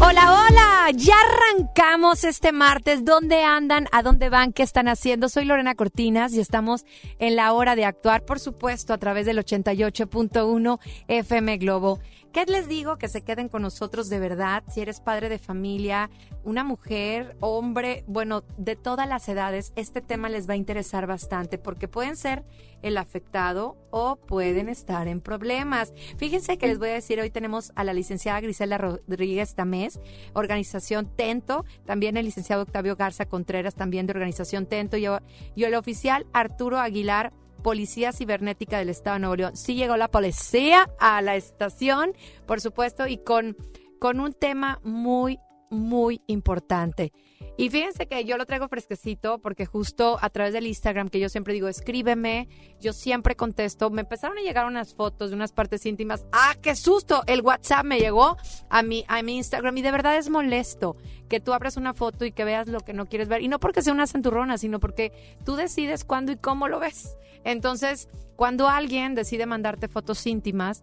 Hola, hola, ya arrancamos este martes. ¿Dónde andan? ¿A dónde van? ¿Qué están haciendo? Soy Lorena Cortinas y estamos en la hora de actuar, por supuesto, a través del 88.1 FM Globo. ¿Qué les digo? Que se queden con nosotros de verdad. Si eres padre de familia, una mujer, hombre, bueno, de todas las edades, este tema les va a interesar bastante porque pueden ser el afectado o pueden estar en problemas. Fíjense que les voy a decir, hoy tenemos a la licenciada Grisela Rodríguez Tamés, organización Tento, también el licenciado Octavio Garza Contreras, también de organización Tento, y, y el oficial Arturo Aguilar Policía Cibernética del Estado de Nuevo León. Sí llegó la policía a la estación, por supuesto, y con, con un tema muy, muy importante. Y fíjense que yo lo traigo fresquecito porque justo a través del Instagram, que yo siempre digo, escríbeme, yo siempre contesto, me empezaron a llegar unas fotos de unas partes íntimas. ¡Ah, qué susto! El WhatsApp me llegó a mi, a mi Instagram y de verdad es molesto que tú abras una foto y que veas lo que no quieres ver. Y no porque sea una centurrona, sino porque tú decides cuándo y cómo lo ves. Entonces, cuando alguien decide mandarte fotos íntimas,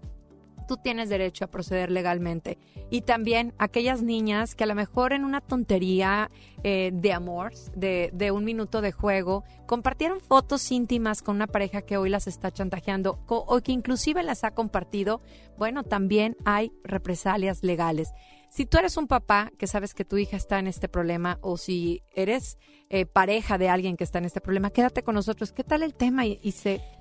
tú tienes derecho a proceder legalmente. Y también aquellas niñas que a lo mejor en una tontería eh, de amor, de, de, un minuto de juego, compartieron fotos íntimas con una pareja que hoy las está chantajeando o que inclusive las ha compartido, bueno, también hay represalias legales. Si tú eres un papá que sabes que tu hija está en este problema o si eres eh, pareja de alguien que está en este problema, quédate con nosotros. ¿Qué tal el tema? Y,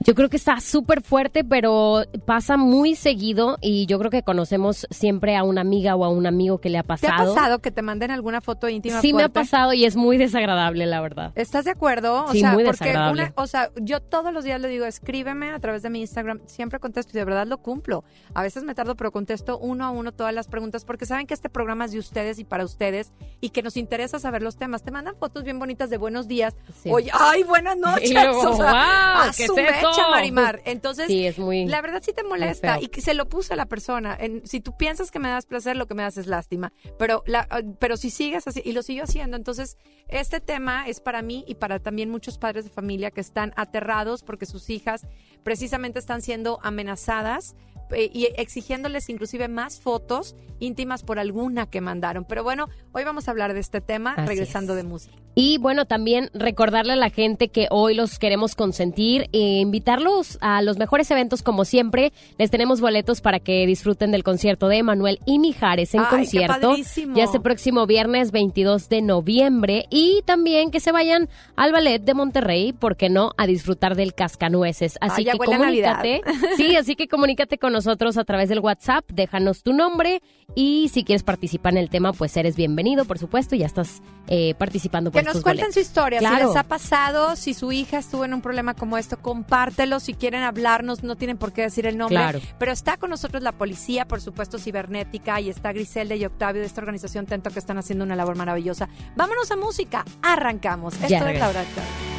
Yo creo que está súper fuerte, pero pasa muy seguido y yo creo que conocemos siempre a una amiga o a un amigo que le ha pasado. ¿Te ha pasado que te manden alguna foto íntima? Sí, me ha pasado y es muy desagradable, la verdad. ¿Estás de acuerdo? O sí, sea, muy desagradable. o sea, yo todos los días le digo, escríbeme a través de mi Instagram, siempre contesto y de verdad lo cumplo. A veces me tardo, pero contesto uno a uno todas las preguntas porque saben que este programa es de ustedes y para ustedes y que nos interesa saber los temas. Te mandan fotos bien bonitas de buenos días. Oye, ay, buenas noches. o sea, a su mecha, Marimar. Entonces, sí, es muy, la verdad sí te molesta y que se lo puse a la persona. En, si tú piensas que me das placer, lo que me das es lástima. Pero, la, pero si sigues así, y lo sigo haciendo, entonces este tema es para mí y para también muchos padres de familia que están aterrados porque sus hijas precisamente están siendo amenazadas eh, y exigiéndoles inclusive más fotos íntimas por alguna que mandaron. Pero bueno, hoy vamos a hablar de este tema Así regresando es. de música. Y bueno, también recordarle a la gente que hoy los queremos consentir e invitarlos a los mejores eventos como siempre. Les tenemos boletos para que disfruten del concierto de Manuel y Mijares en Ay, concierto. Ya este próximo viernes 22 de noviembre. Y también que se vayan al Ballet de Monterrey, ¿por qué no? A disfrutar del Cascanueces. Así Ay, que comunícate. Sí, así que comunícate con nosotros a través del WhatsApp. Déjanos tu nombre. Y si quieres participar en el tema, pues eres bienvenido, por supuesto. Ya estás eh, participando por Que nos cuenten boletos. su historia, si les ha pasado, si su hija estuvo en un problema como esto, compártelo, si quieren hablarnos, no tienen por qué decir el nombre, Claro. pero está con nosotros la policía, por supuesto, cibernética, y está Griselda y Octavio de esta organización Tento que están haciendo una labor maravillosa. Vámonos a música, arrancamos. Esto es regreso.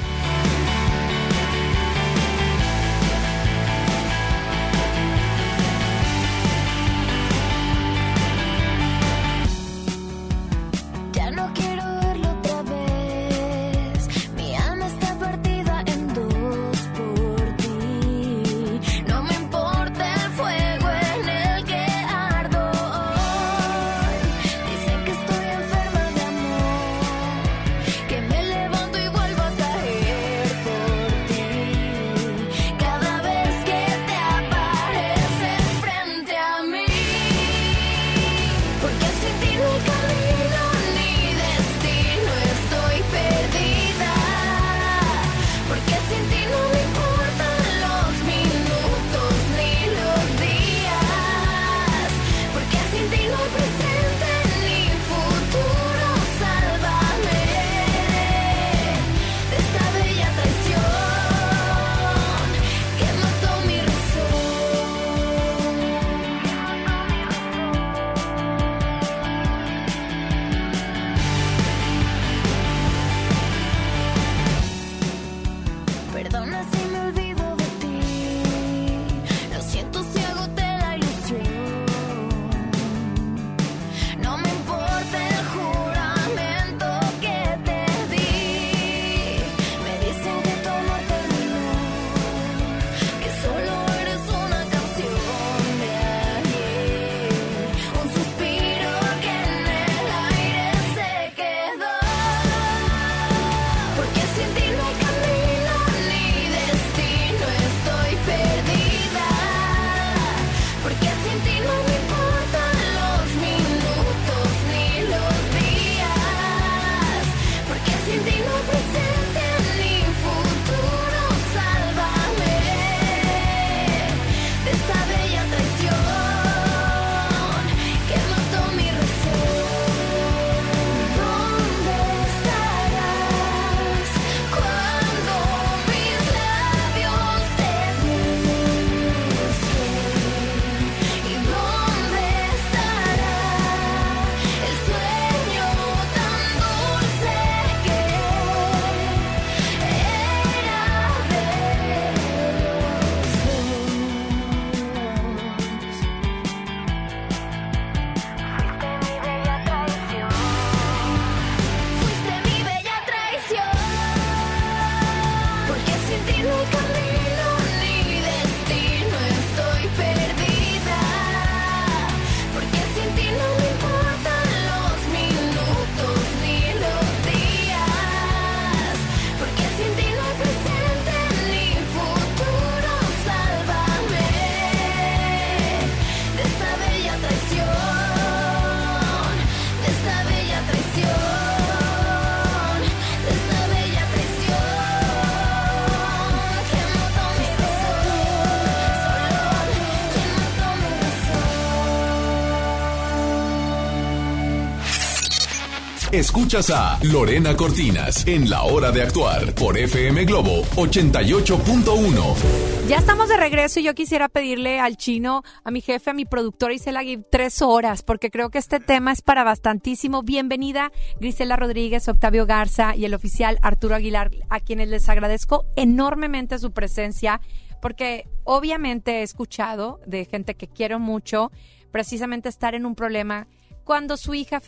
Escuchas a Lorena Cortinas en La Hora de Actuar por FM Globo 88.1. Ya estamos de regreso y yo quisiera pedirle al chino, a mi jefe, a mi productora Isela Gib, tres horas, porque creo que este tema es para bastantísimo. Bienvenida Grisela Rodríguez, Octavio Garza y el oficial Arturo Aguilar, a quienes les agradezco enormemente su presencia, porque obviamente he escuchado de gente que quiero mucho, precisamente estar en un problema cuando su hija,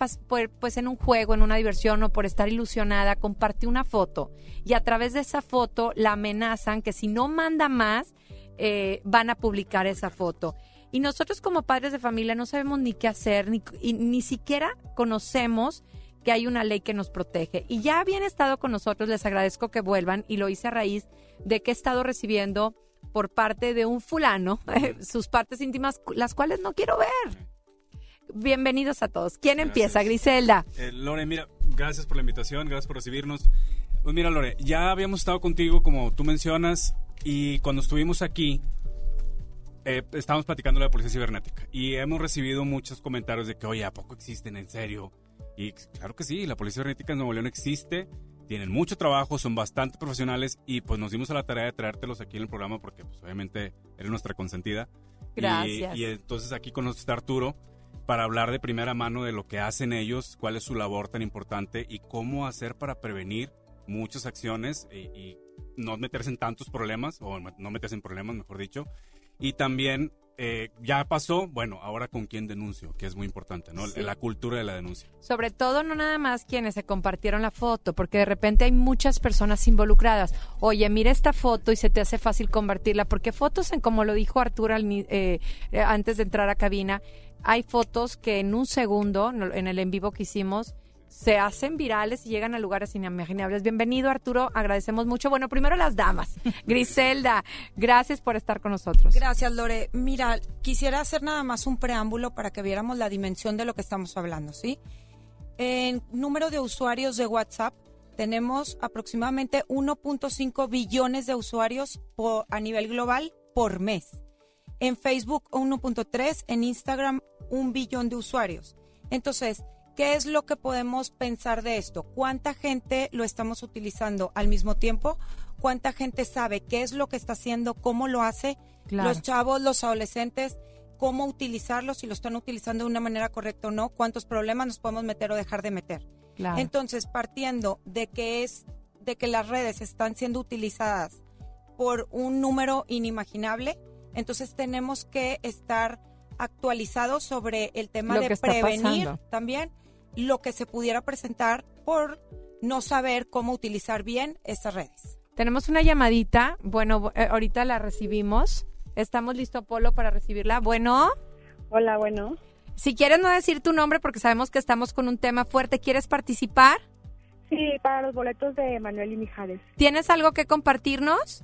pues en un juego, en una diversión o por estar ilusionada, compartió una foto y a través de esa foto la amenazan que si no manda más, eh, van a publicar esa foto. Y nosotros como padres de familia no sabemos ni qué hacer, ni, y ni siquiera conocemos que hay una ley que nos protege. Y ya habían estado con nosotros, les agradezco que vuelvan y lo hice a raíz de que he estado recibiendo por parte de un fulano sus partes íntimas, las cuales no quiero ver. Bienvenidos a todos. ¿Quién empieza? Griselda. Eh, Lore, mira, gracias por la invitación, gracias por recibirnos. Pues mira, Lore, ya habíamos estado contigo, como tú mencionas, y cuando estuvimos aquí, eh, estábamos platicando de la policía cibernética. Y hemos recibido muchos comentarios de que, oye, ¿a poco existen en serio? Y claro que sí, la policía cibernética en Nuevo León existe, tienen mucho trabajo, son bastante profesionales, y pues nos dimos a la tarea de traértelos aquí en el programa porque, pues obviamente, eres nuestra consentida. Y- Gracias. y entonces aquí con nosotros está Arturo para hablar de primera mano de lo que hacen ellos, cuál es su labor tan importante y cómo hacer para prevenir muchas acciones y, y no meterse en tantos problemas, o no meterse en problemas, mejor dicho. Y también, eh, ya pasó, bueno, ahora con quién denuncio, que es muy importante, ¿no? Sí. La cultura de la denuncia. Sobre todo, no nada más quienes se compartieron la foto, porque de repente hay muchas personas involucradas. Oye, mira esta foto y se te hace fácil convertirla, porque fotos, en como lo dijo Arturo al eh, eh, antes de entrar a cabina, hay fotos que en un segundo, en el en vivo que hicimos, se hacen virales y llegan a lugares inimaginables. Bienvenido, Arturo. Agradecemos mucho. Bueno, primero las damas. Griselda, gracias por estar con nosotros. Gracias, Lore. Mira, quisiera hacer nada más un preámbulo para que viéramos la dimensión de lo que estamos hablando, ¿sí? En número de usuarios de WhatsApp, tenemos aproximadamente 1.5 billones de usuarios por- a nivel global por mes. En Facebook, 1.3. En Instagram, un billón de usuarios. Entonces, ¿qué es lo que podemos pensar de esto? ¿Cuánta gente lo estamos utilizando al mismo tiempo? ¿Cuánta gente sabe qué es lo que está haciendo, cómo lo hace? Claro. Los chavos, los adolescentes, cómo utilizarlo, si lo están utilizando de una manera correcta o no, cuántos problemas nos podemos meter o dejar de meter. Claro. Entonces, partiendo de que es de que las redes están siendo utilizadas por un número inimaginable. Entonces tenemos que estar actualizados sobre el tema Lo de prevenir pasando. también lo que se pudiera presentar por no saber cómo utilizar bien estas redes. Tenemos una llamadita. Bueno, eh, ahorita la recibimos. Estamos listos, Polo, para recibirla. Bueno, Hola, bueno. si quieres no decir tu nombre porque sabemos que estamos con un tema fuerte, ¿quieres participar? Sí, para los boletos de Manuel y Mijares. ¿Tienes algo que compartirnos?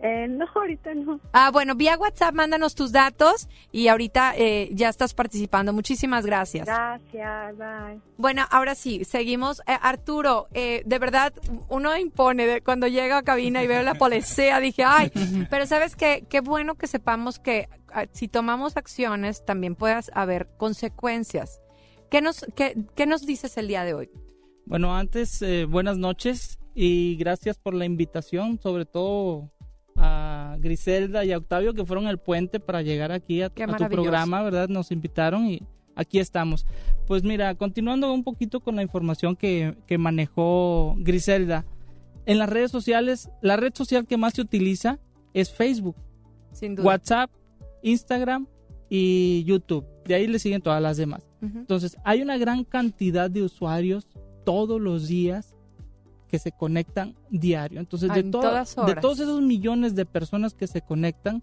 Eh, no, ahorita no. Ah, bueno, vía WhatsApp mándanos tus datos y ahorita eh, ya estás participando. Muchísimas gracias. Gracias, bye. Bueno, ahora sí, seguimos. Eh, Arturo, eh, de verdad, uno impone de cuando llega a cabina y veo la policía, dije, ay, pero sabes qué, qué bueno que sepamos que ah, si tomamos acciones también puedas haber consecuencias. ¿Qué nos, qué, qué nos dices el día de hoy? Bueno, antes, eh, buenas noches y gracias por la invitación, sobre todo a Griselda y a Octavio que fueron el puente para llegar aquí a, tu programa, ¿verdad? Nos invitaron y aquí estamos. Pues mira, continuando un poquito con la información que, que manejó Griselda, en las redes sociales, la red social que más se utiliza es Facebook, Sin duda. WhatsApp, Instagram y YouTube. De ahí le siguen todas las demás. Entonces, hay una gran cantidad de usuarios todos los días que se conectan diario. Entonces, de, En to- todas de todos esos millones de personas que se conectan,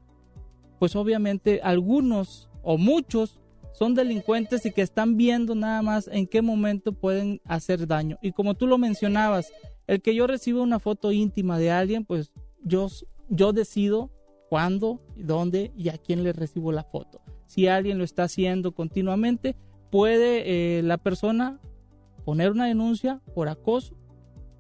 pues obviamente algunos o muchos son delincuentes y que están viendo nada más en qué momento pueden hacer daño. Y como tú lo mencionabas, el que yo reciba una foto íntima de alguien, pues yo, yo decido cuándo, dónde y a quién le recibo la foto. Si alguien lo está haciendo continuamente, puede eh, la persona poner una denuncia por acoso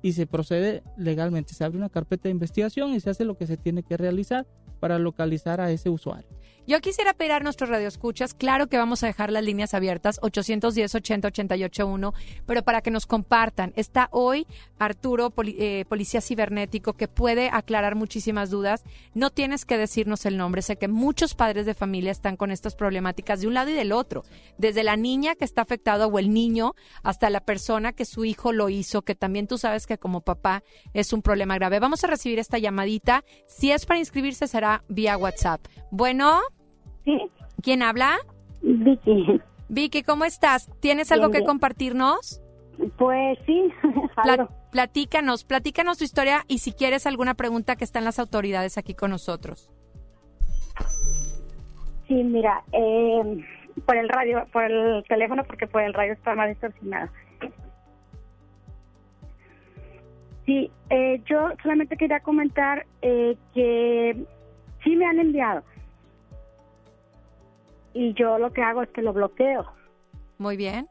y se procede legalmente. Se abre una carpeta de investigación y se hace lo que se tiene que realizar para localizar a ese usuario. Yo quisiera pedir a nuestros radioescuchas, claro que vamos a dejar las líneas abiertas, 810-80-881, pero para que nos compartan. Está hoy Arturo, eh, policía cibernético, que puede aclarar muchísimas dudas. No tienes que decirnos el nombre. Sé que muchos padres de familia están con estas problemáticas de un lado y del otro. Desde la niña que está afectada o el niño hasta la persona que su hijo lo hizo, que también tú sabes que como papá es un problema grave. Vamos a recibir esta llamadita. Si es para inscribirse, será vía WhatsApp. Bueno. Sí, ¿Quién habla? Vicky. Vicky, ¿cómo estás? ¿Tienes algo Bien, que bien. compartirnos? Pues sí, Pla- platícanos, platícanos tu historia y si quieres alguna pregunta que están las autoridades aquí con nosotros. Sí, mira, eh, por el radio, por el teléfono, porque por el radio está más distorsionado. Sí, eh, yo solamente quería comentar eh, que sí me han enviado. Y yo lo que hago es que lo bloqueo. Muy bien.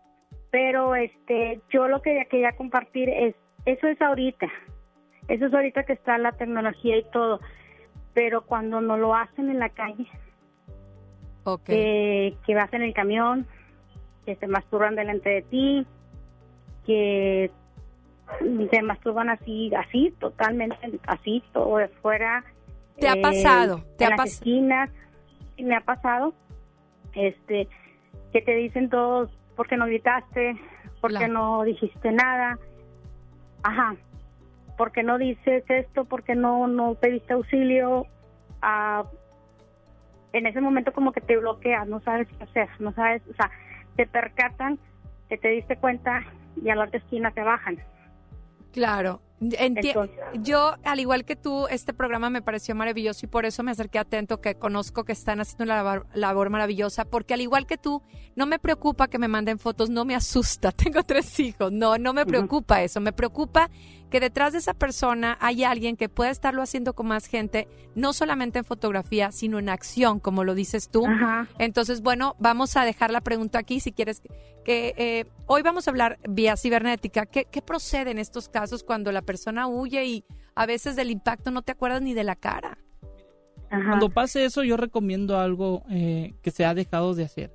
Pero este, yo lo que quería compartir es, eso es ahorita. Eso es ahorita que está la tecnología y todo. Pero cuando no lo hacen en la calle, Ok. que, que vas en el camión, que se masturban delante de ti, que se masturban así, así, totalmente, así, todo de fuera. ¿Te ha pasado? ¿Te en ha las esquinas, me ha pasado, este, que te dicen todos, ¿por qué no gritaste? ¿Por qué no dijiste nada? Ajá, ¿por qué no dices esto? ¿Por qué no, no pediste auxilio? Ah, en ese momento como que te bloqueas, no sabes qué hacer, no sabes, o sea, te percatan que te diste cuenta y a la otra esquina te bajan. Claro. Enti- Entonces- yo, al igual que tú, este programa me pareció maravilloso y por eso me acerqué atento, que conozco que están haciendo una labor, labor maravillosa, porque al igual que tú, no me preocupa que me manden fotos, no me asusta. Tengo tres hijos, no, no me preocupa eso. Me preocupa que detrás de esa persona hay alguien que puede estarlo haciendo con más gente, no solamente en fotografía, sino en acción, como lo dices tú. Entonces, bueno, vamos a dejar la pregunta aquí si quieres que eh, hoy vamos a hablar vía cibernética. ¿Qué, ¿Qué procede en estos casos cuando la persona huye y a veces del impacto no te acuerdas ni de la cara? Ajá. Cuando pase eso, yo recomiendo algo eh, que se ha dejado de hacer.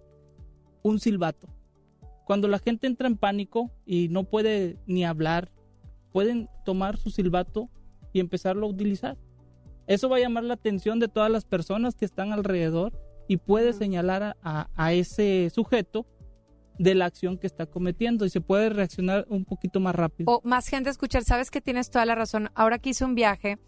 Un silbato. Cuando la gente entra en pánico y no puede ni hablar, pueden tomar su silbato y empezarlo a utilizar. Eso va a llamar la atención de todas las personas que están alrededor y puede señalar a, a- a ese sujeto de la acción que está cometiendo y se puede reaccionar un poquito más rápido. O más gente escuchar, sabes que tienes toda la razón. Ahora que hice un viaje,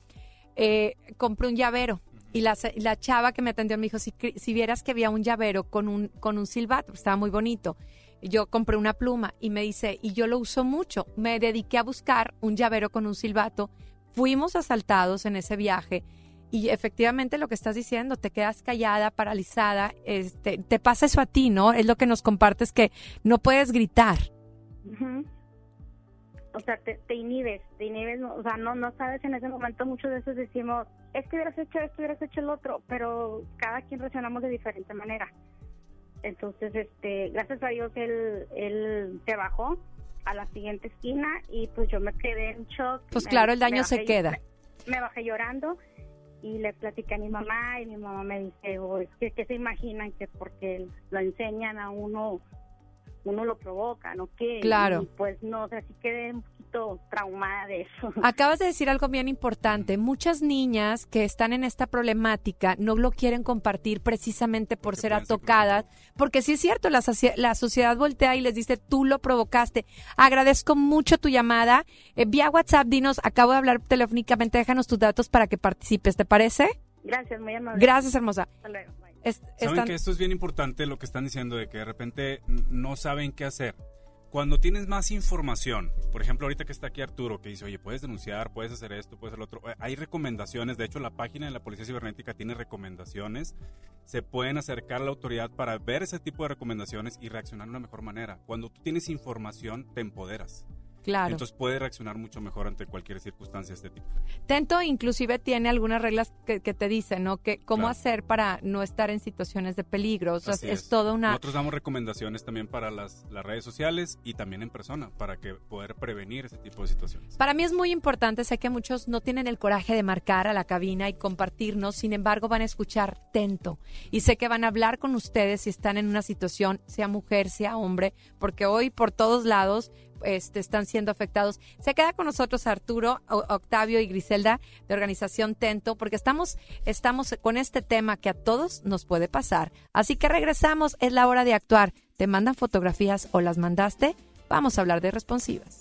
eh, compré un llavero. Y la, la chava que me atendió me dijo, si, si vieras que había un llavero con un, con un silbato, estaba muy bonito. Yo compré una pluma y me dice, y yo lo uso mucho. Me dediqué a buscar un llavero con un silbato. Fuimos asaltados en ese viaje. Y efectivamente lo que estás diciendo, te quedas callada, paralizada, este, te pasa eso a ti, ¿no? Es lo que nos compartes que no puedes gritar. O sea, te, te inhibes, te inhibes, o sea, no, no sabes en ese momento, muchas veces decimos, es que hubieras hecho esto, hubieras hecho el otro, pero cada quien reaccionamos de diferente manera. Entonces, este, gracias a Dios, él, él se bajó a la siguiente esquina y pues yo me quedé en shock. Pues Me- claro, el daño se queda. Me, me bajé llorando y le platiqué a mi mamá y mi mamá me dice, oh, es que se imaginan que porque lo enseñan a uno, uno lo provoca, ¿no? Que Claro. y, pues no, o sea, sí quedé un poquito traumada de eso. Acabas de decir algo bien importante. Muchas niñas que están en esta problemática no lo quieren compartir precisamente por Porque ser atocadas, porque sí es cierto, la, la sociedad voltea y les dice, tú lo provocaste. Agradezco mucho tu llamada. Eh, vía WhatsApp, dinos, acabo de hablar telefónicamente, déjanos tus datos para que participes, ¿te parece? Gracias, muy amable. Gracias, hermosa. Hasta luego. Es- Saben están- que esto es bien importante lo que están diciendo de que de repente no saben qué hacer. Cuando tienes más información, por ejemplo, ahorita que está aquí Arturo, que dice, oye, puedes denunciar, puedes hacer esto, puedes hacer lo otro. Eh, Hay recomendaciones, de hecho, la página de la Policía Cibernética tiene recomendaciones. Se pueden acercar a la autoridad para ver ese tipo de recomendaciones y reaccionar de una mejor manera. Cuando tú tienes información, te empoderas. Claro. Entonces puedes reaccionar mucho mejor ante cualquier circunstancia de este tipo. Tento inclusive tiene algunas reglas que, que te dicen, ¿no? Que cómo Claro. hacer para no estar en situaciones de peligro. O sea, Así es, toda una... Nosotros damos recomendaciones también para las, las redes sociales y también en persona para que poder prevenir ese tipo de situaciones. Para mí es muy importante, sé que muchos no tienen el coraje de marcar a la cabina y compartirnos, sin embargo van a escuchar atento y sé que van a hablar con ustedes si están en una situación, sea mujer, sea hombre, porque hoy por todos lados este, están siendo afectados. Se queda con nosotros Arturo, Octavio y Griselda de Organización Tento, porque estamos, estamos con este tema que a todos nos puede pasar. Así que regresamos, es la hora de actuar. ¿Te mandan fotografías o las mandaste? Vamos a hablar de responsivas.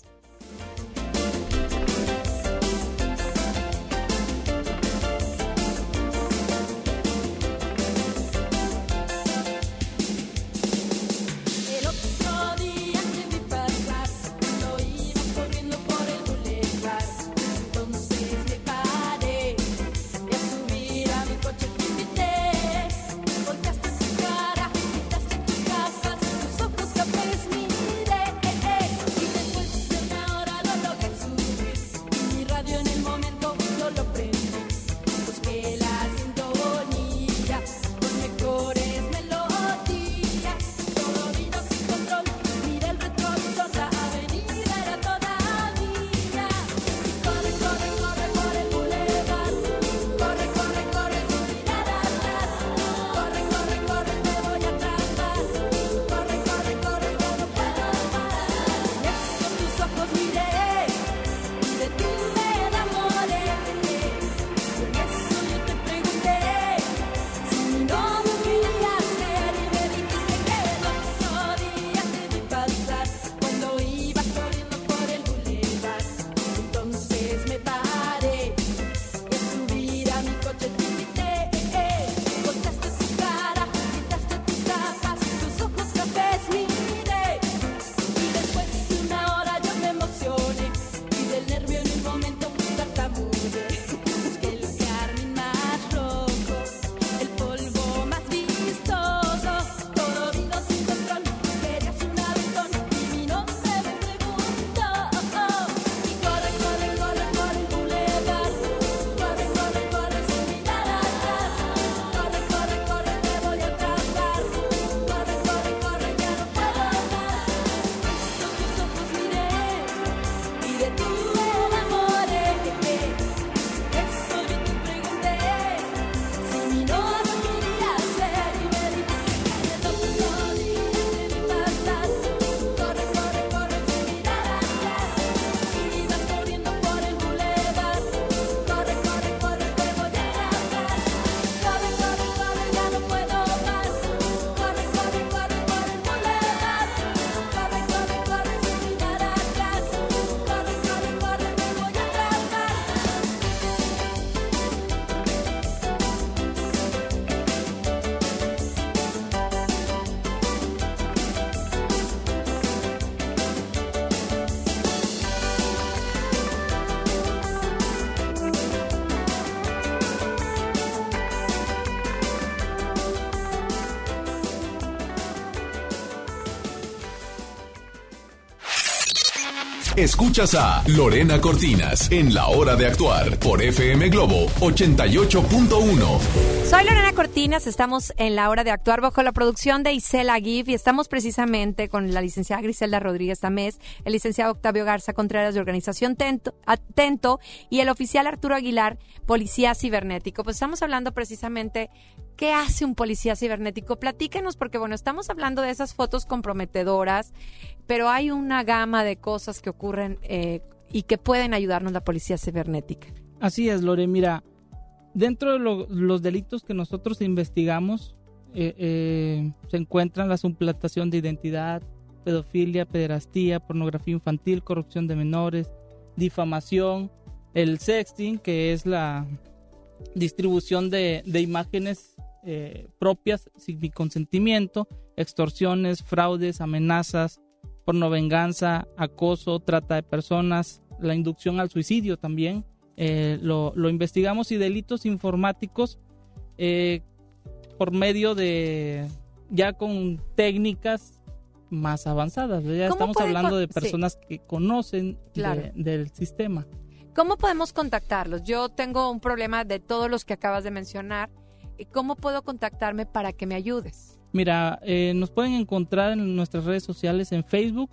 Escuchas a Lorena Cortinas en La Hora de Actuar por FM Globo 88.1. Soy Lorena Cortinas, estamos en la hora de actuar bajo la producción de Isela Gif y estamos precisamente con la licenciada Griselda Rodríguez Tamés, el licenciado Octavio Garza Contreras de Organización Tento, Atento y el oficial Arturo Aguilar, Policía Cibernético. Pues estamos hablando precisamente qué hace un policía cibernético. Platíquenos porque bueno, estamos hablando de esas fotos comprometedoras, pero hay una gama de cosas que ocurren eh, y que pueden ayudarnos la policía cibernética. Así es, Lore. Mira, dentro de lo- los delitos que nosotros investigamos eh, eh, se encuentran la suplantación de identidad, pedofilia, pederastía, pornografía infantil, corrupción de menores, difamación, el sexting, que es la distribución de, de imágenes eh, propias sin mi consentimiento, extorsiones, fraudes, amenazas, pornovenganza, acoso, trata de personas, la inducción al suicidio también. Eh, lo, lo investigamos y delitos informáticos eh, por medio de ya con técnicas más avanzadas. Ya ¿Cómo estamos hablando de sí. personas que conocen de- del sistema. ¿Cómo podemos contactarlos? Yo tengo un problema de todos los que acabas de mencionar. ¿Y ¿Cómo puedo contactarme para que me ayudes? Mira, eh, nos pueden encontrar en nuestras redes sociales en Facebook.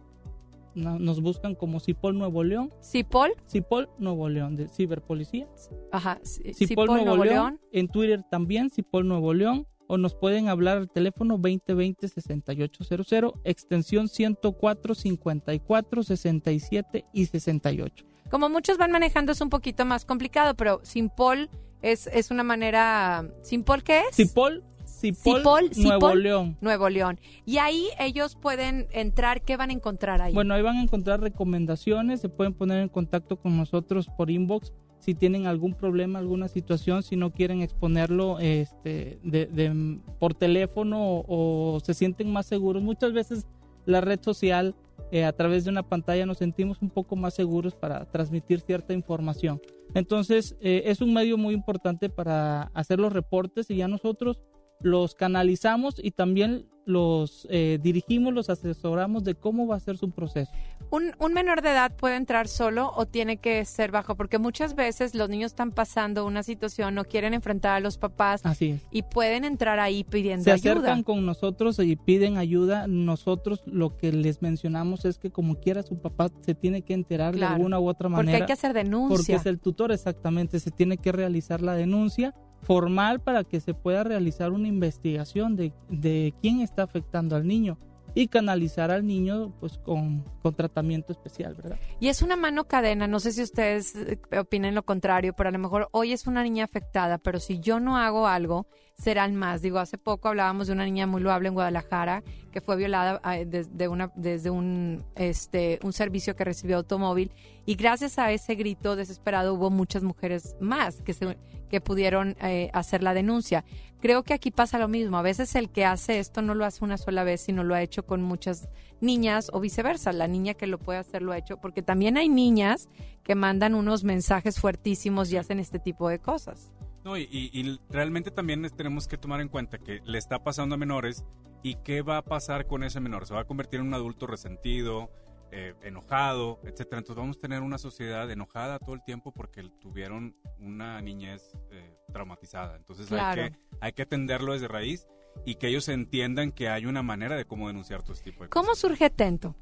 No- Nos buscan como Cipol Nuevo León. ¿Cipol? Cipol Nuevo León, de Ciberpolicía. Ajá. Cipol, Nuevo, León. En Twitter también, Cipol Nuevo León. O nos pueden hablar al teléfono 2020-6800, extensión 104, 54, 67 y 68. Como muchos van manejando es un poquito más complicado, pero Simpol es, es una manera... ¿Simpol qué es? Cipol, Cipol, Cipol, Nuevo Cipol. León. Nuevo León. Y ahí ellos pueden entrar, ¿qué van a encontrar ahí? Bueno, ahí van a encontrar recomendaciones, se pueden poner en contacto con nosotros por inbox si tienen algún problema, alguna situación, si no quieren exponerlo este, de, de- por teléfono o, o se sienten más seguros. Muchas veces la red social, eh, a través de una pantalla, nos sentimos un poco más seguros para transmitir cierta información. Entonces, eh, es un medio muy importante para hacer los reportes y ya nosotros los canalizamos y también los eh, dirigimos, los asesoramos de cómo va a ser su proceso. ¿Un, un menor de edad puede entrar solo o tiene que ser bajo? Porque muchas veces los niños están pasando una situación, no quieren enfrentar a los papás Así es. y pueden entrar ahí pidiendo Se ayuda. acercan con nosotros y piden ayuda. Nosotros lo que les mencionamos es que como quiera su papá se tiene que enterar Claro, de alguna u otra Porque manera. hay que hacer porque denuncia. es el tutor exactamente, se tiene que realizar la denuncia formal para que se pueda realizar una investigación de, de quién está afectando al niño y canalizar al niño pues con, con tratamiento especial, ¿verdad? Y es una mano cadena, no sé si ustedes eh, opinen lo contrario, pero a lo mejor hoy es una niña afectada, pero si yo no hago algo, serán más. Digo, hace poco hablábamos de una niña muy loable en Guadalajara que fue violada desde, una, desde un, este, un servicio que recibió automóvil y gracias a ese grito desesperado hubo muchas mujeres más que, se, que pudieron eh, hacer la denuncia. Creo que aquí pasa lo mismo. A veces el que hace esto no lo hace una sola vez, sino lo ha hecho con muchas niñas o viceversa. La niña que lo puede hacer lo ha hecho, porque también hay niñas que mandan unos mensajes fuertísimos y hacen este tipo de cosas. No, y, y- realmente también tenemos que tomar en cuenta que le está pasando a menores y qué va a pasar con ese menor. Se va a convertir en un adulto resentido, eh, enojado, etcétera. Entonces vamos a tener una sociedad enojada todo el tiempo porque tuvieron una niñez eh, traumatizada. Entonces Claro. hay, que, hay que atenderlo desde raíz y que ellos entiendan que hay una manera de cómo denunciar todo este tipo de ¿Cómo cosas. surge Tento?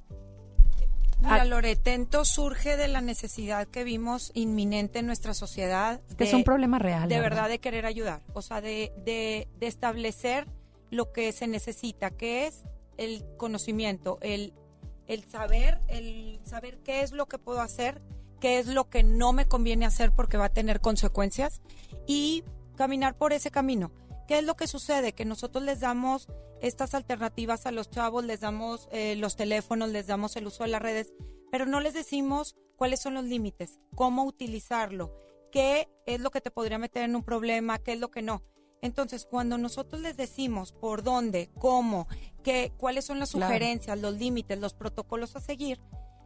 Mira, Ah. Loretento surge de la necesidad que vimos inminente en nuestra sociedad. Que es un problema real. de verdad de querer ayudar, o sea, de, de, de establecer lo que se necesita, que es el conocimiento, el, el saber, el saber qué es lo que puedo hacer, qué es lo que no me conviene hacer porque va a tener consecuencias y caminar por ese camino. ¿Qué es lo que sucede? Que nosotros les damos estas alternativas a los chavos, les damos eh, los teléfonos, les damos el uso de las redes, pero no les decimos cuáles son los límites, cómo utilizarlo, qué es lo que te podría meter en un problema, qué es lo que no. Entonces, cuando nosotros les decimos por dónde, cómo, qué, cuáles son las Claro. sugerencias, los límites, los protocolos a seguir,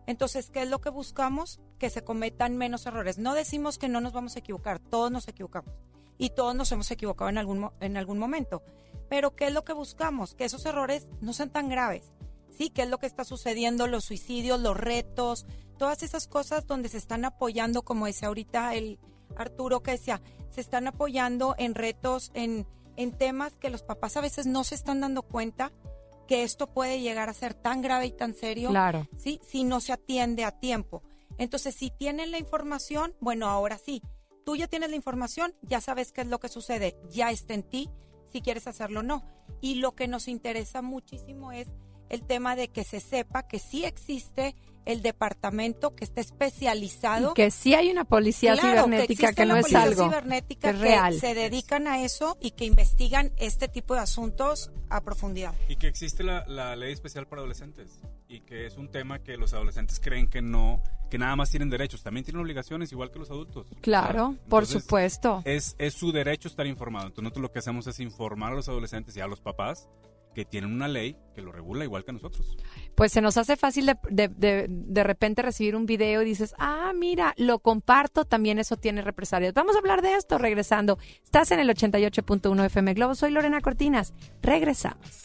entonces, ¿qué es lo que buscamos? Que se cometan menos errores. No decimos que no nos vamos a equivocar, todos nos equivocamos y todos nos hemos equivocado en algún, en algún momento. Pero ¿qué es lo que buscamos? Que esos errores no sean tan graves. Sí, ¿qué es lo que está sucediendo? Los suicidios, los retos, todas esas cosas donde se están apoyando, como decía ahorita el Arturo que decía, se están apoyando en retos, en, en temas que los papás a veces no se están dando cuenta que esto puede llegar a ser tan grave y tan serio Claro. ¿sí? si no se atiende a tiempo. Entonces, si tienen la información, bueno, ahora sí, tú ya tienes la información, ya sabes qué es lo que sucede, ya está en ti si quieres hacerlo o no. Y lo que nos interesa muchísimo es el tema de que se sepa que sí existe el departamento que está especializado Y que sí hay una policía Claro, cibernética existe que, no la es policía algo. cibernética que es que real. se dedican a eso y que investigan este tipo de asuntos a profundidad. Y que existe la, la ley especial para adolescentes y que es un tema que los adolescentes creen que no, que nada más tienen derechos, también tienen obligaciones igual que los adultos. Claro, por supuesto. Es, es su derecho estar informado. Entonces nosotros lo que hacemos es informar a los adolescentes y a los papás que tienen una ley que lo regula igual que nosotros. Pues se nos hace fácil de, de, de, de repente recibir un video y dices, ah, mira, lo comparto, también eso tiene represalias. Vamos a hablar de esto regresando. Estás en el 88.1 FM Globo, soy Lorena Cortinas. Regresamos.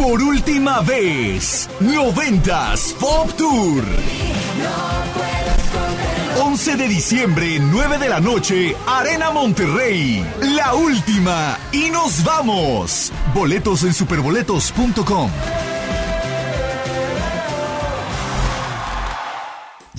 Por última vez, noventas Pop Tour. 11 de diciembre, 9 de la noche, Arena Monterrey. La última. Y nos vamos. Boletos en superboletos.com.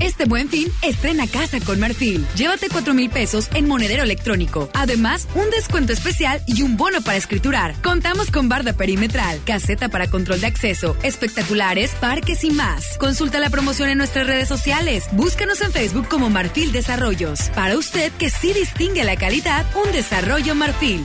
Este buen fin, estrena casa con Marfil. Llévate 4 mil pesos en monedero electrónico. Además, un descuento especial y un bono para escriturar. Contamos con barda perimetral, caseta para control de acceso, espectaculares, parques y más. Consulta la promoción en nuestras redes sociales. Búscanos en Facebook como Marfil Desarrollos. Para usted que sí distingue la calidad, un desarrollo Marfil.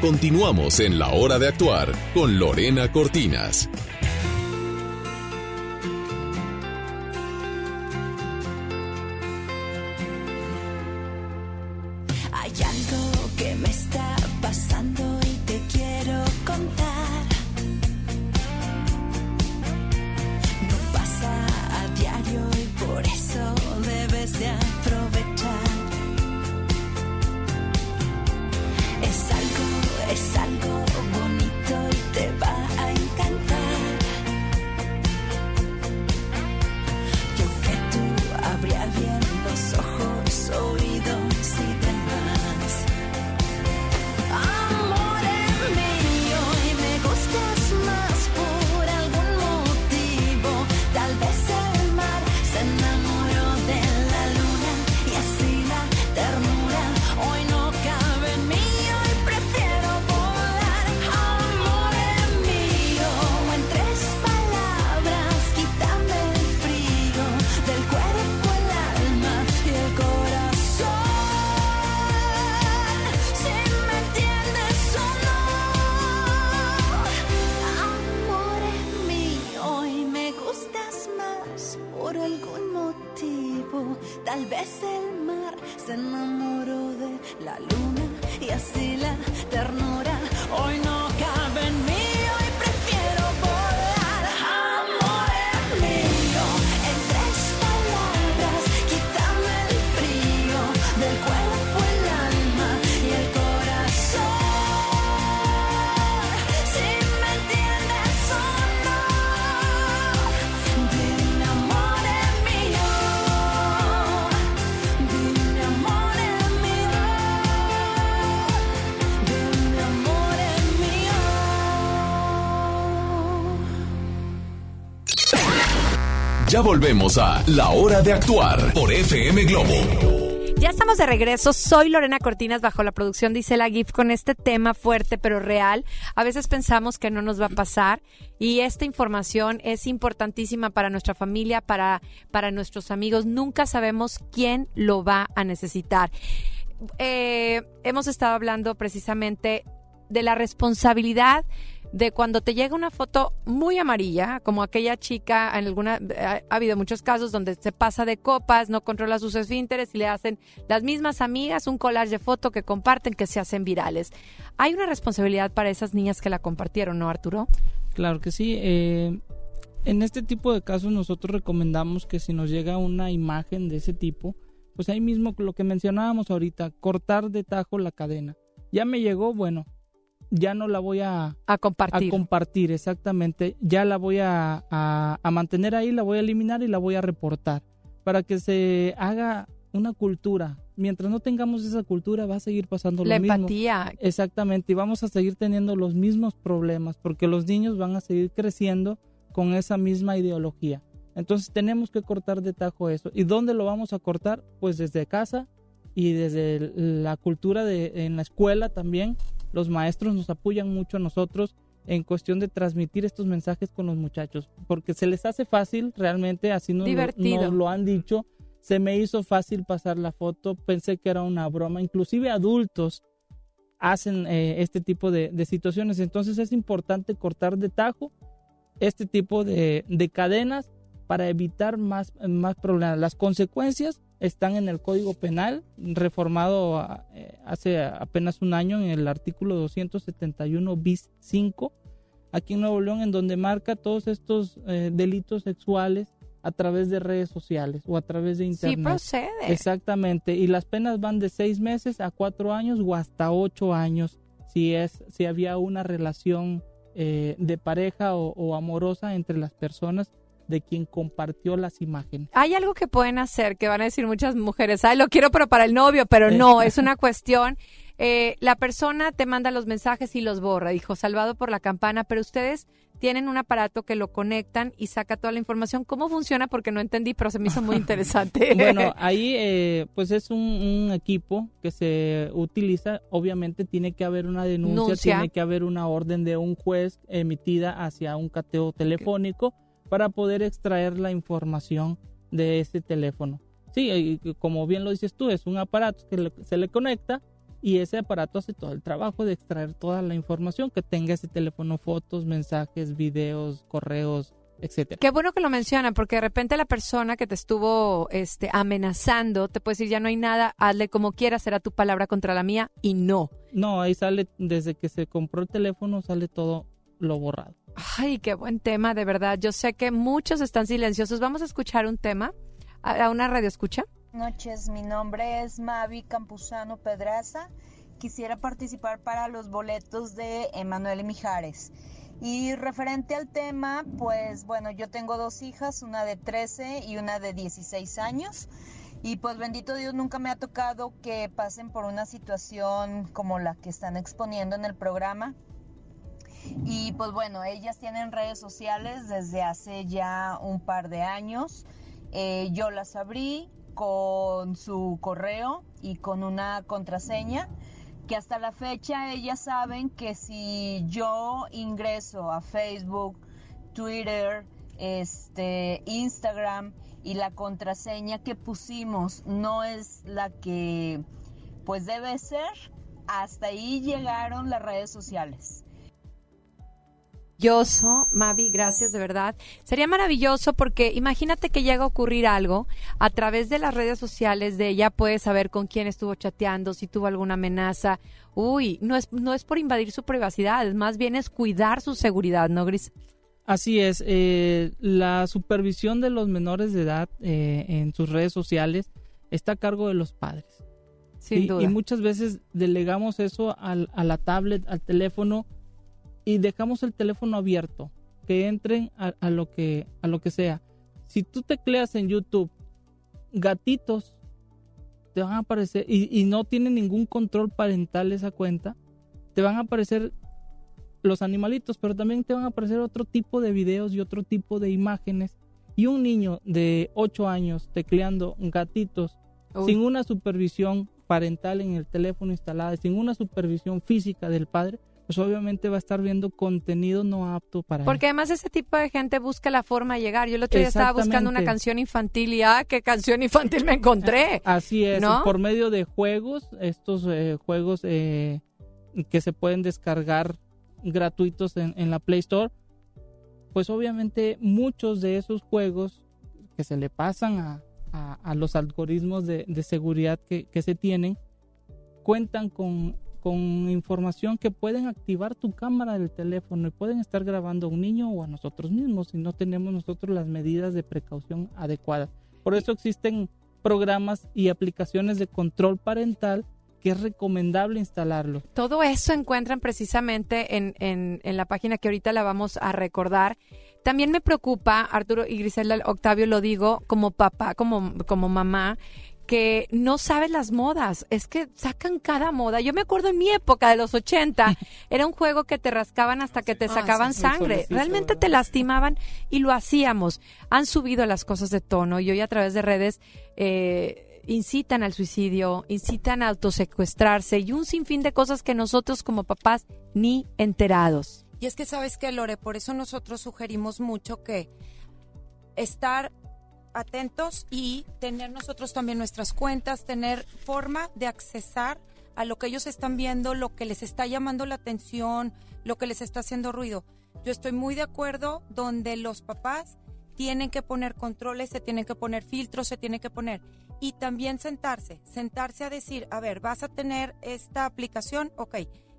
Continuamos en la hora de actuar con Lorena Cortinas. Hay algo que me está pasando y te quiero contar. Ya volvemos a La Hora de Actuar por FM Globo. Ya estamos de regreso. Soy Lorena Cortinas bajo la producción de Isela GIF con este tema fuerte pero real. A veces pensamos que no nos va a pasar y esta información es importantísima para nuestra familia, para, para nuestros amigos. Nunca sabemos quién lo va a necesitar. Eh, hemos estado hablando precisamente de la responsabilidad de cuando te llega una foto muy amarilla, como aquella chica, en alguna, ha, ha habido muchos casos donde se pasa de copas, no controla sus esfínteres y le hacen las mismas amigas un collage de foto que comparten que se hacen virales. Hay una responsabilidad para esas niñas que la compartieron, ¿no, Arturo? Claro que sí. eh, en este tipo de casos nosotros recomendamos que si nos llega una imagen de ese tipo, pues ahí mismo lo que mencionábamos ahorita, cortar de tajo la cadena. Ya me llegó, bueno, ya no la voy a, a compartir. A compartir, exactamente. Ya la voy a, a- a mantener ahí, la voy a eliminar y la voy a reportar. Para que se haga una cultura. Mientras no tengamos esa cultura, va a seguir pasando La lo mismo. empatía. Exactamente, y vamos a seguir teniendo los mismos problemas porque los niños van a seguir creciendo con esa misma ideología. Entonces tenemos que cortar de tajo eso. ¿Y dónde lo vamos a cortar? Pues desde casa y desde la cultura de en la escuela también. Los maestros nos apoyan mucho a nosotros en cuestión de transmitir estos mensajes con los muchachos, porque se les hace fácil realmente, así nos, Divertido. nos lo han dicho. Se me hizo fácil pasar la foto, pensé que era una broma, inclusive adultos hacen eh, este tipo de, de situaciones. Entonces es importante cortar de tajo este tipo de, de cadenas para evitar más, más problemas. Las consecuencias están en el Código Penal, reformado eh, hace apenas un año en el artículo 271 bis 5, aquí en Nuevo León, en donde marca todos estos eh, delitos sexuales a través de redes sociales o a través de internet. procede. Exactamente, y las penas van de seis meses a cuatro años o hasta ocho años si es si había una relación eh, de pareja o, o amorosa entre las personas de quien compartió las imágenes. Hay algo que pueden hacer que van a decir muchas mujeres, ay, lo quiero pero para el novio, pero no, es una cuestión. eh, la persona te manda los mensajes y los borra, dijo, salvado por la campana, pero ustedes tienen un aparato que lo conectan y saca toda la información. ¿Cómo funciona? Porque no entendí, pero se me hizo muy interesante. Bueno, ahí eh, pues es un, un equipo que se utiliza, obviamente tiene que haber una denuncia, Denuncia. tiene que haber una orden de un juez emitida hacia un cateo telefónico para poder extraer la información de ese teléfono. Sí, y como bien lo dices tú, es un aparato que se le conecta y ese aparato hace todo el trabajo de extraer toda la información que tenga ese teléfono, fotos, mensajes, videos, correos, etcétera. Qué bueno que lo mencionan, porque de repente la persona que te estuvo este, amenazando te puede decir, ya no hay nada, hazle como quieras, será tu palabra contra la mía, y no. No, ahí sale, desde que se compró el teléfono, sale todo lo borrado. Ay, qué buen tema, de verdad. Yo sé que muchos están silenciosos. Vamos a escuchar un tema, a, a una radio escucha. noches, mi nombre es Mavi Campuzano Pedraza. Quisiera participar para los boletos de Emanuel Mijares. Y referente al tema, pues bueno, yo tengo dos hijas, una de 13 y una de 16 años. Y pues bendito Dios, nunca me ha tocado que pasen por una situación como la que están exponiendo en el programa. Y pues bueno, ellas tienen redes sociales desde hace ya un par de años. Eh, yo las abrí con su correo y con una contraseña que hasta la fecha ellas saben que si yo ingreso a Facebook, Twitter, este, Instagram y la contraseña que pusimos no es la que pues debe ser, hasta ahí llegaron las redes sociales. Maravilloso, Mavi, gracias de verdad. Sería maravilloso porque imagínate que llega a ocurrir algo a través de las redes sociales de ella puedes saber con quién estuvo chateando, si tuvo alguna amenaza. Uy, no es no es por invadir su privacidad, más bien es cuidar su seguridad, ¿no, Gris? Así es, eh, la supervisión de los menores de edad eh, en sus redes sociales está a cargo de los padres. Sin y, duda. y muchas veces delegamos eso al- a la tablet, al teléfono y dejamos el teléfono abierto, que entren a, a lo que a lo que sea. Si tú tecleas en YouTube gatitos, te van a aparecer y, y no tiene ningún control parental esa cuenta, te van a aparecer los animalitos, pero también te van a aparecer otro tipo de videos y otro tipo de imágenes. Y un niño de 8 años tecleando gatitos Uy. sin una supervisión parental en el teléfono instalada, sin una supervisión física del padre, pues obviamente va a estar viendo contenido no apto para él. Porque además ese tipo de gente busca la forma de llegar. Yo el otro día estaba buscando una canción infantil y ah, qué canción infantil me encontré. Así es, ¿No? por medio de juegos, estos eh, juegos eh, que se pueden descargar gratuitos en, en la Play Store, pues obviamente muchos de esos juegos que se le pasan a, a- a los algoritmos de, de seguridad que, que se tienen, cuentan con, con información que pueden activar tu cámara del teléfono y pueden estar grabando a un niño o a nosotros mismos si no tenemos nosotros las medidas de precaución adecuadas. Por eso existen programas y aplicaciones de control parental que es recomendable instalarlo. Todo eso encuentran precisamente en, en, en la página que ahorita la vamos a recordar. También me preocupa, Arturo y Griselda, Octavio, lo digo como papá, como, como mamá, que no sabes las modas. Es que sacan cada moda. Yo me acuerdo en mi época de los 80, era un juego que te rascaban hasta que te Ah, sacaban sí, sangre. Realmente te lastimaban y lo hacíamos. Han subido las cosas de tono y hoy a través de redes eh, incitan al suicidio, incitan a autosecuestrarse y un sinfín de cosas que nosotros como papás ni enterados. Y es que sabes que, Lore, por eso nosotros sugerimos mucho que estar atentos y tener nosotros también nuestras cuentas, tener forma de accesar a lo que ellos están viendo, lo que les está llamando la atención, lo que les está haciendo ruido. Yo estoy muy de acuerdo donde los papás tienen que poner controles, se tienen que poner filtros, se tienen que poner. Y también sentarse, sentarse a decir, a ver, vas a tener esta aplicación, ok,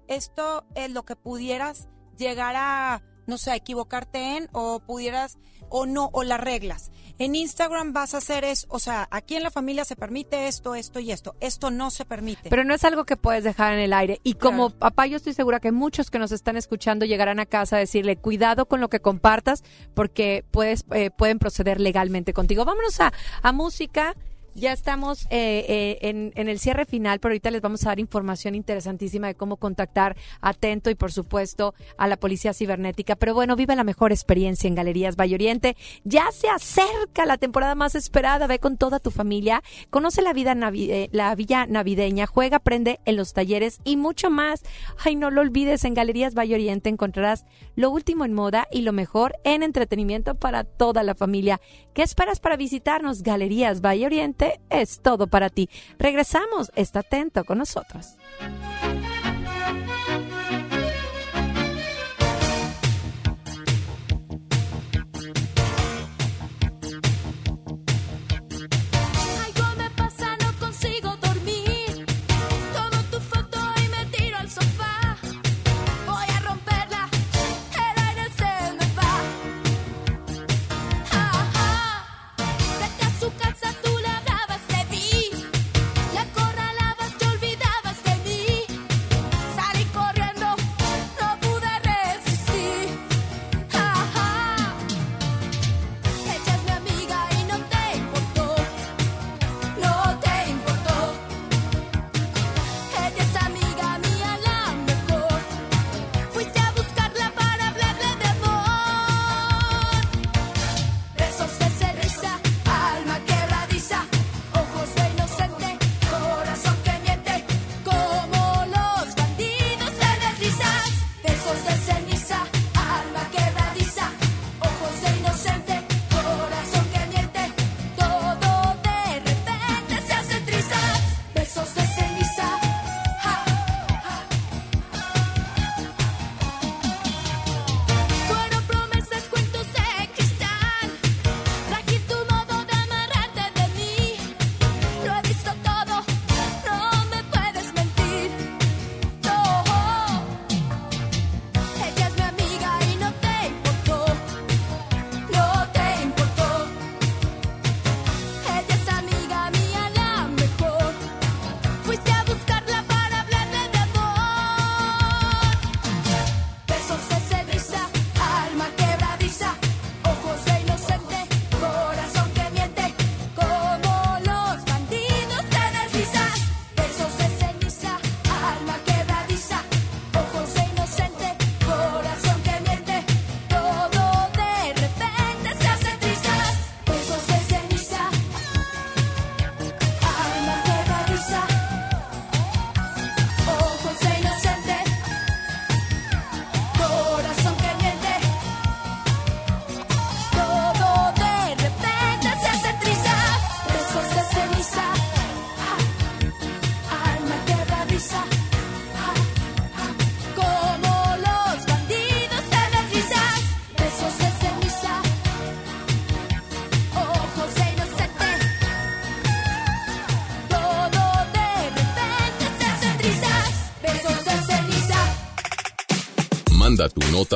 esto es lo que pudieras llegar a, no sé, equivocarte en, o pudieras, o no, o las reglas. En Instagram vas a hacer es, o sea, aquí en la familia se permite esto, esto y esto. Esto no se permite. Pero no es algo que puedes dejar en el aire. Y como papá, yo estoy segura que muchos que nos están escuchando llegarán a casa a decirle, cuidado con lo que compartas, porque puedes, eh, pueden proceder legalmente contigo. Vámonos a, a música. Ya estamos eh, eh, en, en el cierre final, pero ahorita les vamos a dar información interesantísima de cómo contactar atento y por supuesto a la policía cibernética. Pero bueno, vive la mejor experiencia en Galerías Valle Oriente. Ya se acerca la temporada más esperada. Ve con toda tu familia. Conoce la vida navi- eh, la villa navideña. Juega, aprende en los talleres y mucho más. Ay, no lo olvides. En Galerías Valle Oriente encontrarás lo último en moda y lo mejor en entretenimiento para toda la familia. ¿Qué esperas para visitarnos? Galerías Valle Oriente es todo para ti. Regresamos. Está atento con nosotros.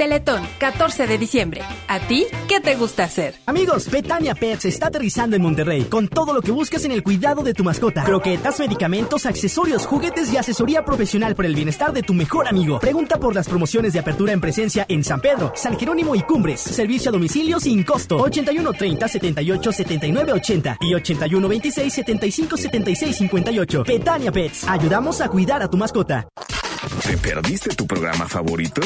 Teletón, 14 de diciembre. ¿A ti qué te gusta hacer? Amigos, Betania Pets está aterrizando en Monterrey con todo lo que buscas en el cuidado de tu mascota. Croquetas, medicamentos, accesorios, juguetes y asesoría profesional por el bienestar de tu mejor amigo. Pregunta por las promociones de apertura en presencia en San Pedro, San Jerónimo y Cumbres. Servicio a domicilio sin costo. 81 30 78 79 80 y 81 26 75 76 58. Betania Pets. Ayudamos a cuidar a tu mascota. ¿Te perdiste tu programa favorito?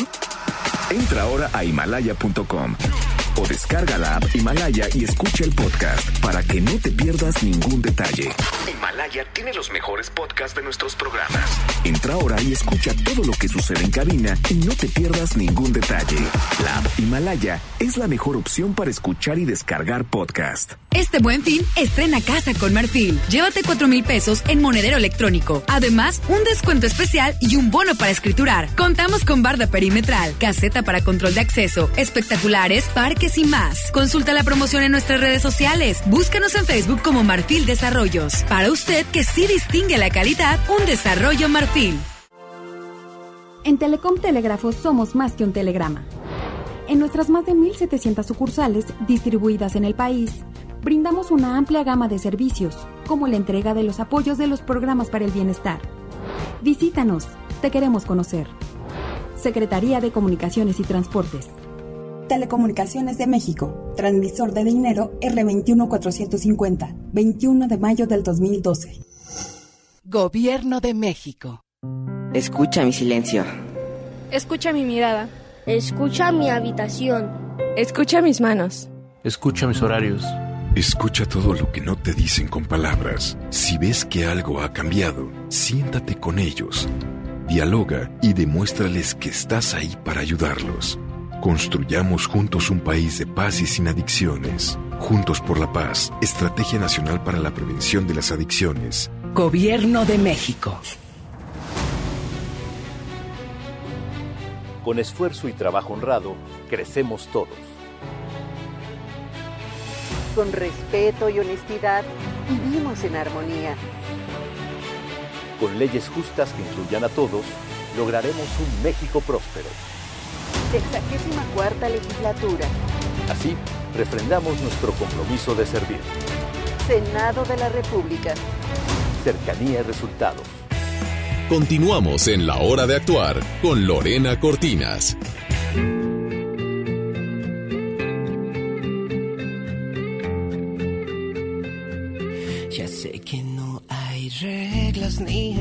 Entra ahora a himalaya.com o descarga la app Himalaya y escucha el podcast para que no te pierdas ningún detalle. Himalaya tiene los mejores podcasts de nuestros programas. Entra ahora y escucha todo lo que sucede en cabina y no te pierdas ningún detalle. La app Himalaya es la mejor opción para escuchar y descargar podcast. Este buen fin, estrena casa con Marfil. Llévate 4 mil pesos en monedero electrónico. Además, un descuento especial y un bono para escriturar. Contamos con barda perimetral, caseta para control de acceso, espectaculares, parques y más. Consulta la promoción en nuestras redes sociales. Búscanos en Facebook como Marfil Desarrollos. Para usted que sí distingue la calidad, un desarrollo Marfil. En Telecom Telégrafos somos más que un telegrama. En nuestras más de 1.700 sucursales distribuidas en el país, brindamos una amplia gama de servicios, como la entrega de los apoyos de los programas para el bienestar. Visítanos, te queremos conocer. Secretaría de Comunicaciones y Transportes. Telecomunicaciones de México, transmisor de dinero R21450, 21 de mayo del 2012. Gobierno de México. Escucha mi silencio. Escucha mi mirada. Escucha mi habitación. Escucha mis manos. Escucha mis horarios. Escucha todo lo que no te dicen con palabras. Si ves que algo ha cambiado, siéntate con ellos. Dialoga y demuéstrales que estás ahí para ayudarlos. Construyamos juntos un país de paz y sin adicciones. Juntos por la paz, Estrategia Nacional para la Prevención de las Adicciones. Gobierno de México. Con esfuerzo y trabajo honrado, crecemos todos. Con respeto y honestidad, vivimos en armonía. Con leyes justas que incluyan a todos, lograremos un México próspero. Sexagésima cuarta legislatura. Así, refrendamos nuestro compromiso de servir. Senado de la República. Cercanía y resultados. Continuamos en la hora de actuar con Lorena Cortinas. Reglas ni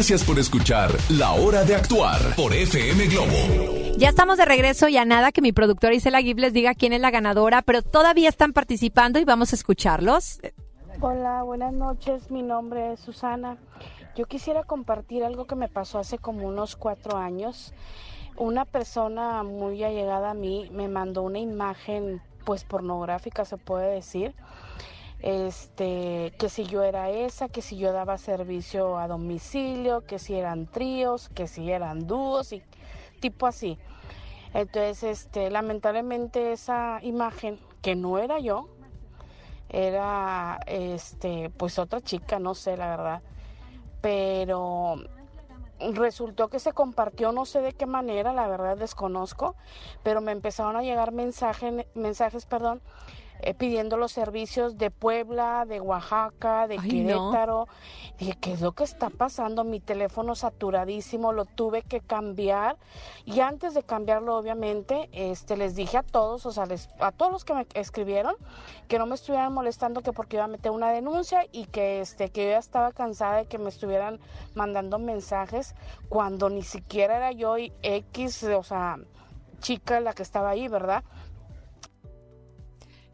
Gracias por escuchar La Hora de Actuar por FM Globo. Ya estamos de regreso y a nada que mi productora Isela Gibb les diga quién es la ganadora, pero todavía están participando y vamos a escucharlos. Hola, buenas noches. Mi nombre es Susana. Yo quisiera compartir algo que me pasó hace como unos cuatro años. Una persona muy allegada a mí me mandó una imagen, pues pornográfica se puede decir, este, que si yo era esa, que si yo daba servicio a domicilio, que si eran tríos, que si eran dúos y tipo así. Entonces, este, lamentablemente esa imagen que no era yo, era este, pues otra chica, no sé la verdad, pero resultó que se compartió no sé de qué manera, la verdad desconozco, pero me empezaron a llegar mensajes, mensajes, perdón, eh, pidiendo los servicios de Puebla, de Oaxaca, de Ay, Querétaro. Dije, ¿qué es lo que está pasando? Mi teléfono saturadísimo, lo tuve que cambiar. Y antes de cambiarlo, obviamente, este, les dije a todos, o sea, les- a todos los que me escribieron, que no me estuvieran molestando, que porque iba a meter una denuncia y que, este, que yo ya estaba cansada de que me estuvieran mandando mensajes cuando ni siquiera era yo y X, o sea, chica la que estaba ahí, ¿verdad?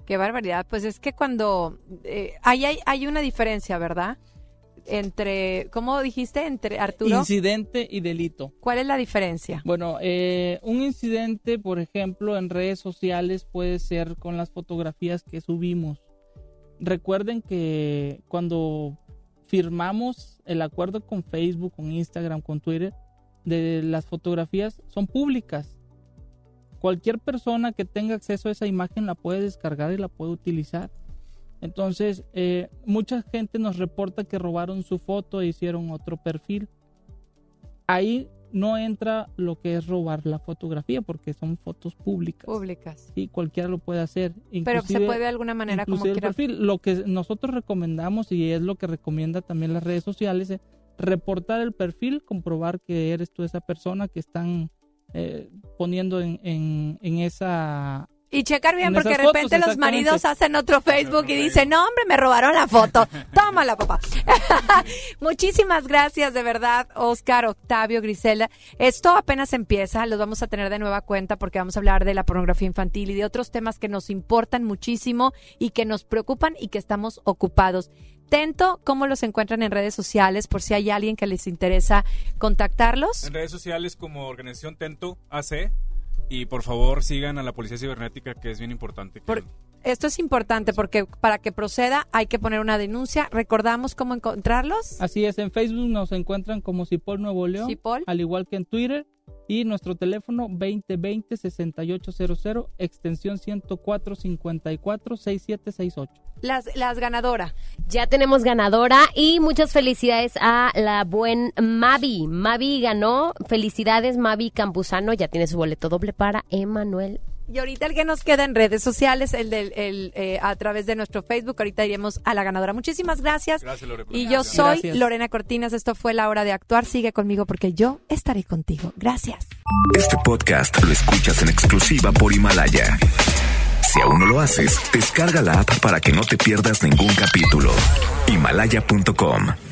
Qué barbaridad. Pues es que cuando eh, ahí hay, hay una diferencia, ¿verdad? Entre, ¿cómo dijiste? Entre Arturo. Incidente y delito. ¿Cuál es la diferencia? Bueno, eh, un incidente, por ejemplo, en redes sociales puede ser con las fotografías que subimos. Recuerden que cuando firmamos el acuerdo con Facebook, con Instagram, con Twitter, de las fotografías son públicas. Cualquier persona que tenga acceso a esa imagen la puede descargar y la puede utilizar. Entonces, eh, mucha gente nos reporta que robaron su foto e hicieron otro perfil. Ahí no entra lo que es robar la fotografía porque son fotos públicas. Públicas. Y cualquiera lo puede hacer. Pero se puede de alguna manera como el quiera. perfil. Lo que nosotros recomendamos y es lo que recomienda también las redes sociales es reportar el perfil, comprobar que eres tú esa persona que están eh, poniendo en, en, en esa Y checar bien, en porque de fotos, repente los maridos hacen otro Facebook y dicen, no, hombre, me robaron la foto. Tómala, papá. Muchísimas gracias, de verdad, Oscar, Octavio, Grisela. Esto apenas empieza, los vamos a tener de nueva cuenta porque vamos a hablar de la pornografía infantil y de otros temas que nos importan muchísimo y que nos preocupan y que estamos ocupados. Tento, ¿cómo los encuentran en redes sociales por si hay alguien que les interesa contactarlos? En redes sociales como Organización Tento AC. Y por favor sigan a la Policía Cibernética, que es bien importante. que- Esto es importante porque para que proceda hay que poner una denuncia. ¿Recordamos cómo encontrarlos? Así es, en Facebook nos encuentran como Cipol Nuevo León, Cipol. al igual que en Twitter, y nuestro teléfono 2020-6800, extensión 104-54-6768. Las, las ganadoras. Ya tenemos ganadora y muchas felicidades a la buen Mavi. Mavi ganó. Felicidades, Mavi Campuzano. Ya tiene su boleto doble para Emanuel. Y ahorita el que nos queda en redes sociales, el del el, eh, a través de nuestro Facebook, ahorita iremos a la ganadora. Muchísimas gracias. Gracias, Lore, Y yo soy Gracias. Lorena Cortinas. Esto fue la hora de actuar. Sigue conmigo porque yo estaré contigo. Gracias. Este podcast lo escuchas en exclusiva por Himalaya. Si aún no lo haces, descarga la app para que no te pierdas ningún capítulo. Himalaya.com